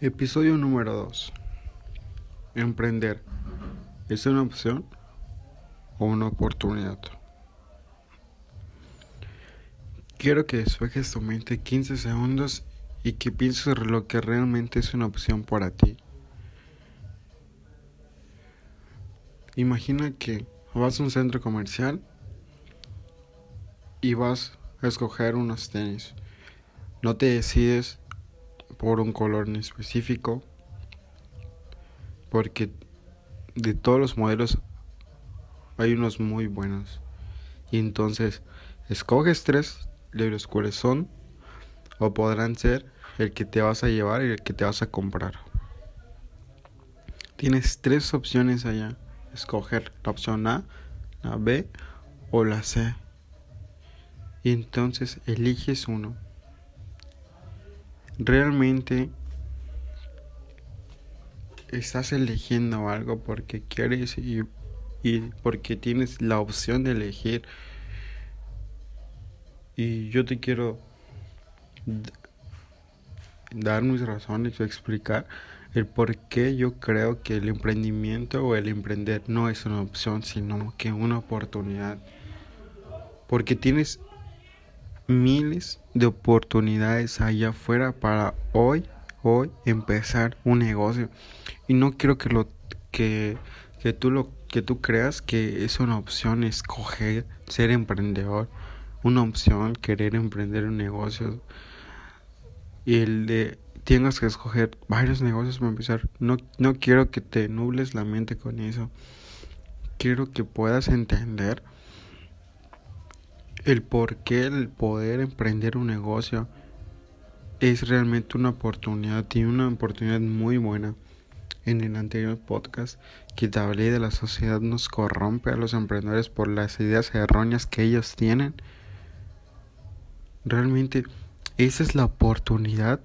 Episodio número 2. Emprender. ¿Es una opción o una oportunidad? Quiero que despejes tu mente 15 segundos y que pienses lo que realmente es una opción para ti. Imagina que vas a un centro comercial y vas a escoger unos tenis. No te decides por un color en específico porque de todos los modelos hay unos muy buenos. Y entonces escoges tres de los cuales son o podrán ser el que te vas a llevar y el que te vas a comprar. Tienes tres opciones allá. Escoger la opción A la B o la C. Y entonces eliges uno realmente estás eligiendo algo porque quieres y, y, porque tienes la opción de elegir. Y yo te quiero dar mis razones o explicar el por qué yo creo que el emprendimiento o el emprender no es una opción, sino que una oportunidad. Porque tienes miles de oportunidades allá afuera para hoy, hoy empezar un negocio. Y no quiero que lo que, que tú lo que tú creas que es una opción escoger ser emprendedor, una opción querer emprender un negocio y el de tengas que escoger varios negocios para empezar. No, no quiero que te nubles la mente con eso. Quiero que puedas entender el por qué el poder emprender un negocio es realmente una oportunidad y una oportunidad muy buena. En el anterior podcast que te hablé de la sociedad nos corrompe a los emprendedores por las ideas erróneas que ellos tienen. Realmente esa es la oportunidad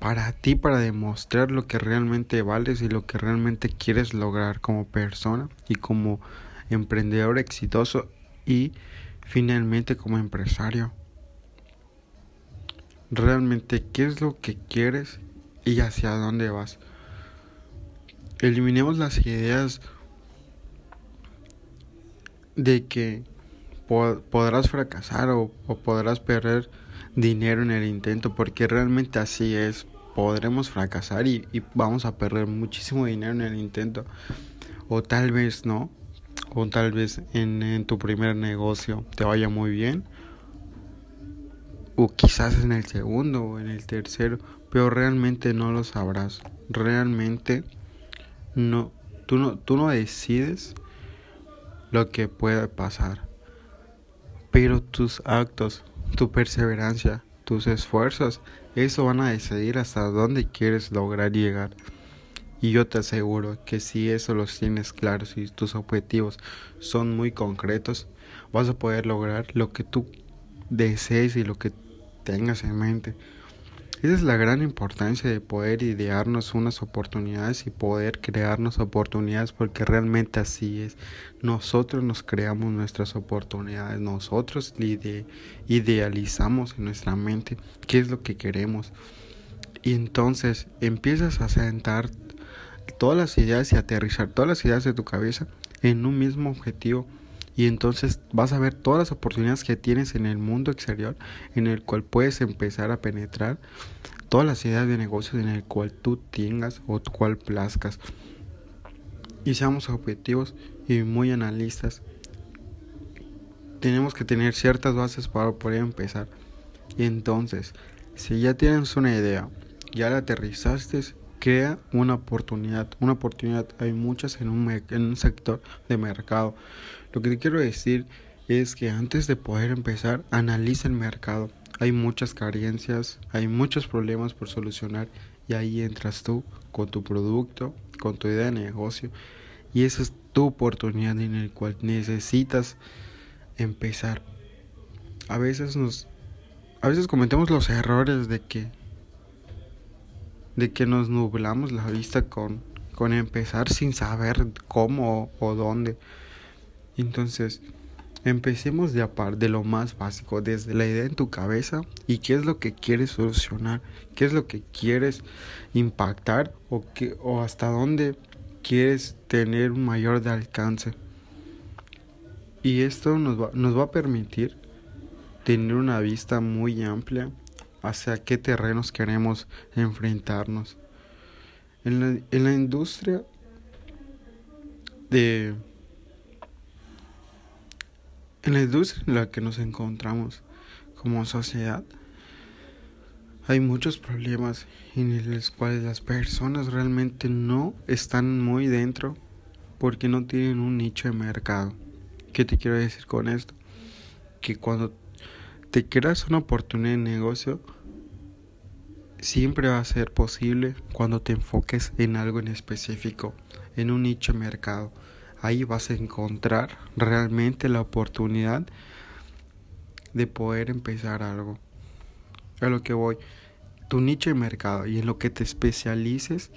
para ti para demostrar lo que realmente vales y lo que realmente quieres lograr como persona y como emprendedor exitoso y finalmente como empresario. Realmente, ¿qué es lo que quieres y hacia dónde vas? Eliminemos las ideas de que podrás fracasar o, podrás perder dinero en el intento, porque realmente así es. Podremos fracasar y, vamos a perder muchísimo dinero en el intento, o tal vez no, o tal vez en, tu primer negocio te vaya muy bien o quizás en el segundo o en el tercero pero realmente no lo sabrás. Realmente no tú no tú no decides lo que pueda pasar pero tus actos tu perseverancia tus esfuerzos eso van a decidir hasta dónde quieres lograr llegar y yo te aseguro que si eso los tienes claros y tus objetivos son muy concretos, vas a poder lograr lo que tú desees y lo que tengas en mente. Esa es la gran importancia de poder idearnos unas oportunidades y poder crearnos oportunidades porque realmente así es. Nosotros nos creamos nuestras oportunidades, nosotros idealizamos en nuestra mente qué es lo que queremos. Y entonces empiezas a sentar todas las ideas y aterrizar todas las ideas de tu cabeza en un mismo objetivo. Y entonces vas a ver todas las oportunidades que tienes en el mundo exterior en el cual puedes empezar a penetrar todas las ideas de negocios en el cual tú tengas o cual plazcas. Y seamos objetivos y muy analistas. Tenemos que tener ciertas bases para poder empezar. Y entonces si ya tienes una idea ya la aterrizaste crea una oportunidad. Una oportunidad hay muchas en un, en un sector de mercado. Lo que te quiero decir es que antes de poder empezar, analiza el mercado. Hay muchas carencias, hay muchos problemas por solucionar y ahí entras tú con tu producto, con tu idea de negocio y esa es tu oportunidad en el cual necesitas empezar. A veces nos a veces cometemos los errores de que de que nos nublamos la vista con, con empezar sin saber cómo o dónde. Entonces, Empecemos de aparte de lo más básico, desde la idea en tu cabeza y qué es lo que quieres solucionar, qué es lo que quieres impactar o, qué, o hasta dónde quieres tener un mayor de alcance. Y esto nos va, nos va a permitir tener una vista muy amplia hacia qué terrenos queremos enfrentarnos. En la, en la industria de en la industria en la que nos encontramos como sociedad hay muchos problemas en los cuales las personas realmente no están muy dentro porque no tienen un nicho de mercado. ¿Qué te quiero decir con esto? Que cuando te creas una oportunidad de negocio, siempre va a ser posible cuando te enfoques en algo en específico, en un nicho de mercado. Ahí vas a encontrar realmente la oportunidad de poder empezar algo. A lo que voy, tu nicho de mercado y en lo que te especialices,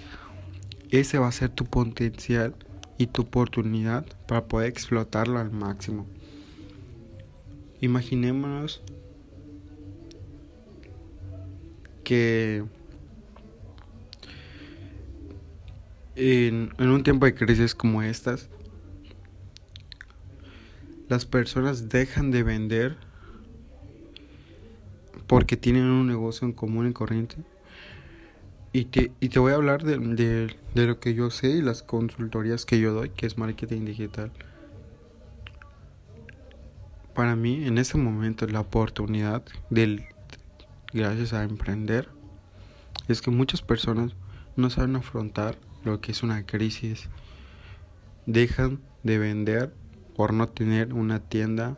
ese va a ser tu potencial y tu oportunidad para poder explotarlo al máximo. Imaginémonos que en, un tiempo de crisis como estas, las personas dejan de vender porque tienen un negocio en común y corriente. Y te, y te voy a hablar de, de, lo que yo sé y las consultorías que yo doy, que es marketing digital. Para mí, en ese momento, la oportunidad del, gracias a emprender es que muchas personas no saben afrontar lo que es una crisis. Dejan de vender por no tener una tienda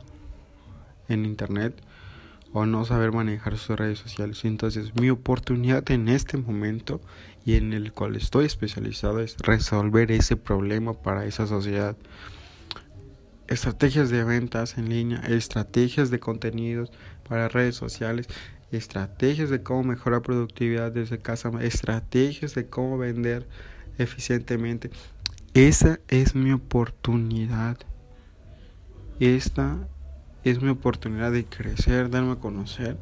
en internet o no saber manejar sus redes sociales. Entonces mi oportunidad en este momento y en el cual estoy especializado es resolver ese problema para esa sociedad. Estrategias de ventas en línea, estrategias de contenidos para redes sociales, estrategias de cómo mejorar productividad desde casa, estrategias de cómo vender eficientemente. Esa es mi oportunidad. Esta es mi oportunidad de crecer, darme a conocer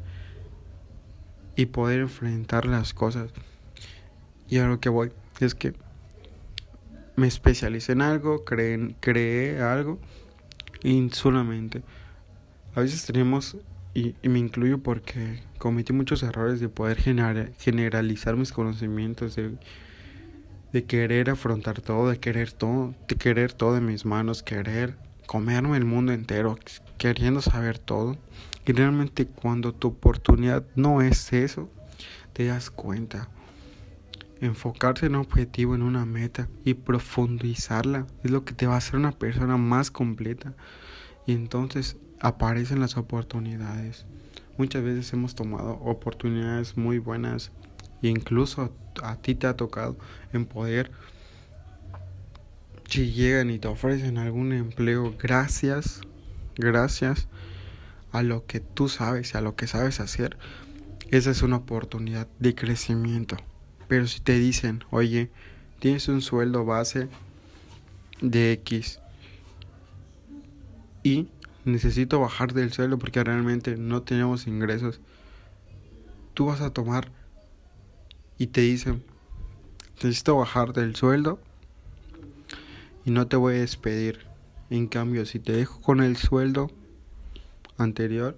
y poder enfrentar las cosas. Y a lo que voy es que me especialicé en algo, creé, creé algo y solamente. A veces tenemos y, me incluyo porque cometí muchos errores de poder generalizar mis conocimientos, de, de querer afrontar todo, de querer todo, de querer todo en mis manos, querer comerme el mundo entero, queriendo saber todo. Y realmente cuando tu oportunidad no es eso, te das cuenta. Enfocarse en un objetivo, en una meta y profundizarla es lo que te va a hacer una persona más completa. Y entonces aparecen las oportunidades. Muchas veces hemos tomado oportunidades muy buenas e incluso a ti te ha tocado en poder si llegan y te ofrecen algún empleo gracias gracias a lo que tú sabes a lo que sabes hacer esa es una oportunidad de crecimiento pero si te dicen oye tienes un sueldo base de X y necesito bajar del sueldo porque realmente no tenemos ingresos, tú vas a tomar y te dicen, necesito bajar del sueldo y no te voy a despedir. En cambio, si te dejo con el sueldo anterior,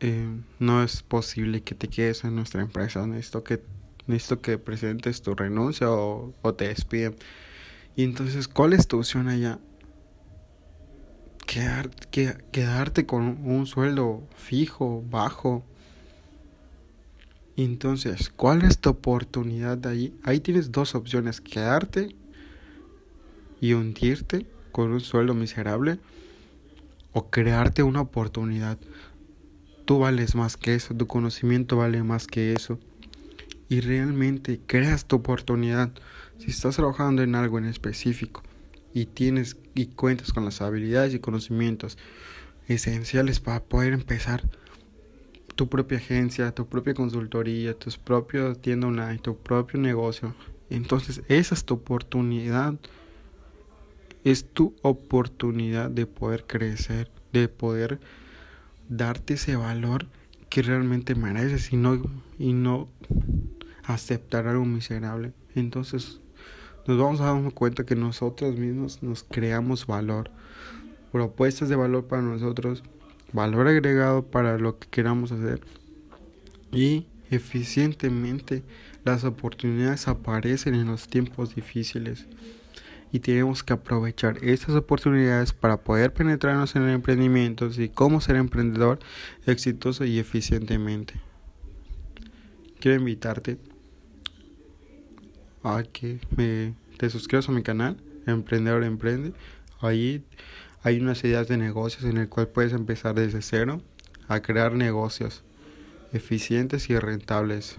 eh, no es posible que te quedes en nuestra empresa. Necesito que, necesito que presentes tu renuncia o, o te despiden. Y entonces, ¿cuál es tu opción allá? Quedar, quedarte con un sueldo fijo, bajo. Entonces, ¿cuál es tu oportunidad ahí? Ahí tienes dos opciones, quedarte y hundirte con un sueldo miserable o crearte una oportunidad. Tú vales más que eso, tu conocimiento vale más que eso. Y realmente creas tu oportunidad. Si estás trabajando en algo en específico y tienes y cuentas con las habilidades y conocimientos esenciales para poder empezar tu propia agencia, tu propia consultoría, tus propios tienda online, tu propio negocio. Entonces, esa es tu oportunidad es tu oportunidad de poder crecer, de poder darte ese valor que realmente mereces y no, y no aceptar algo miserable. Entonces nos vamos a dar cuenta que nosotros mismos nos creamos valor, propuestas de valor para nosotros, valor agregado para lo que queramos hacer y eficientemente las oportunidades aparecen en los tiempos difíciles y tenemos que aprovechar estas oportunidades para poder penetrarnos en el emprendimiento y cómo ser emprendedor exitoso y eficientemente. Quiero invitarte a que me, te suscribas a mi canal, Emprendedor Emprende. Ahí hay unas ideas de negocios en el cual puedes empezar desde cero a crear negocios eficientes y rentables.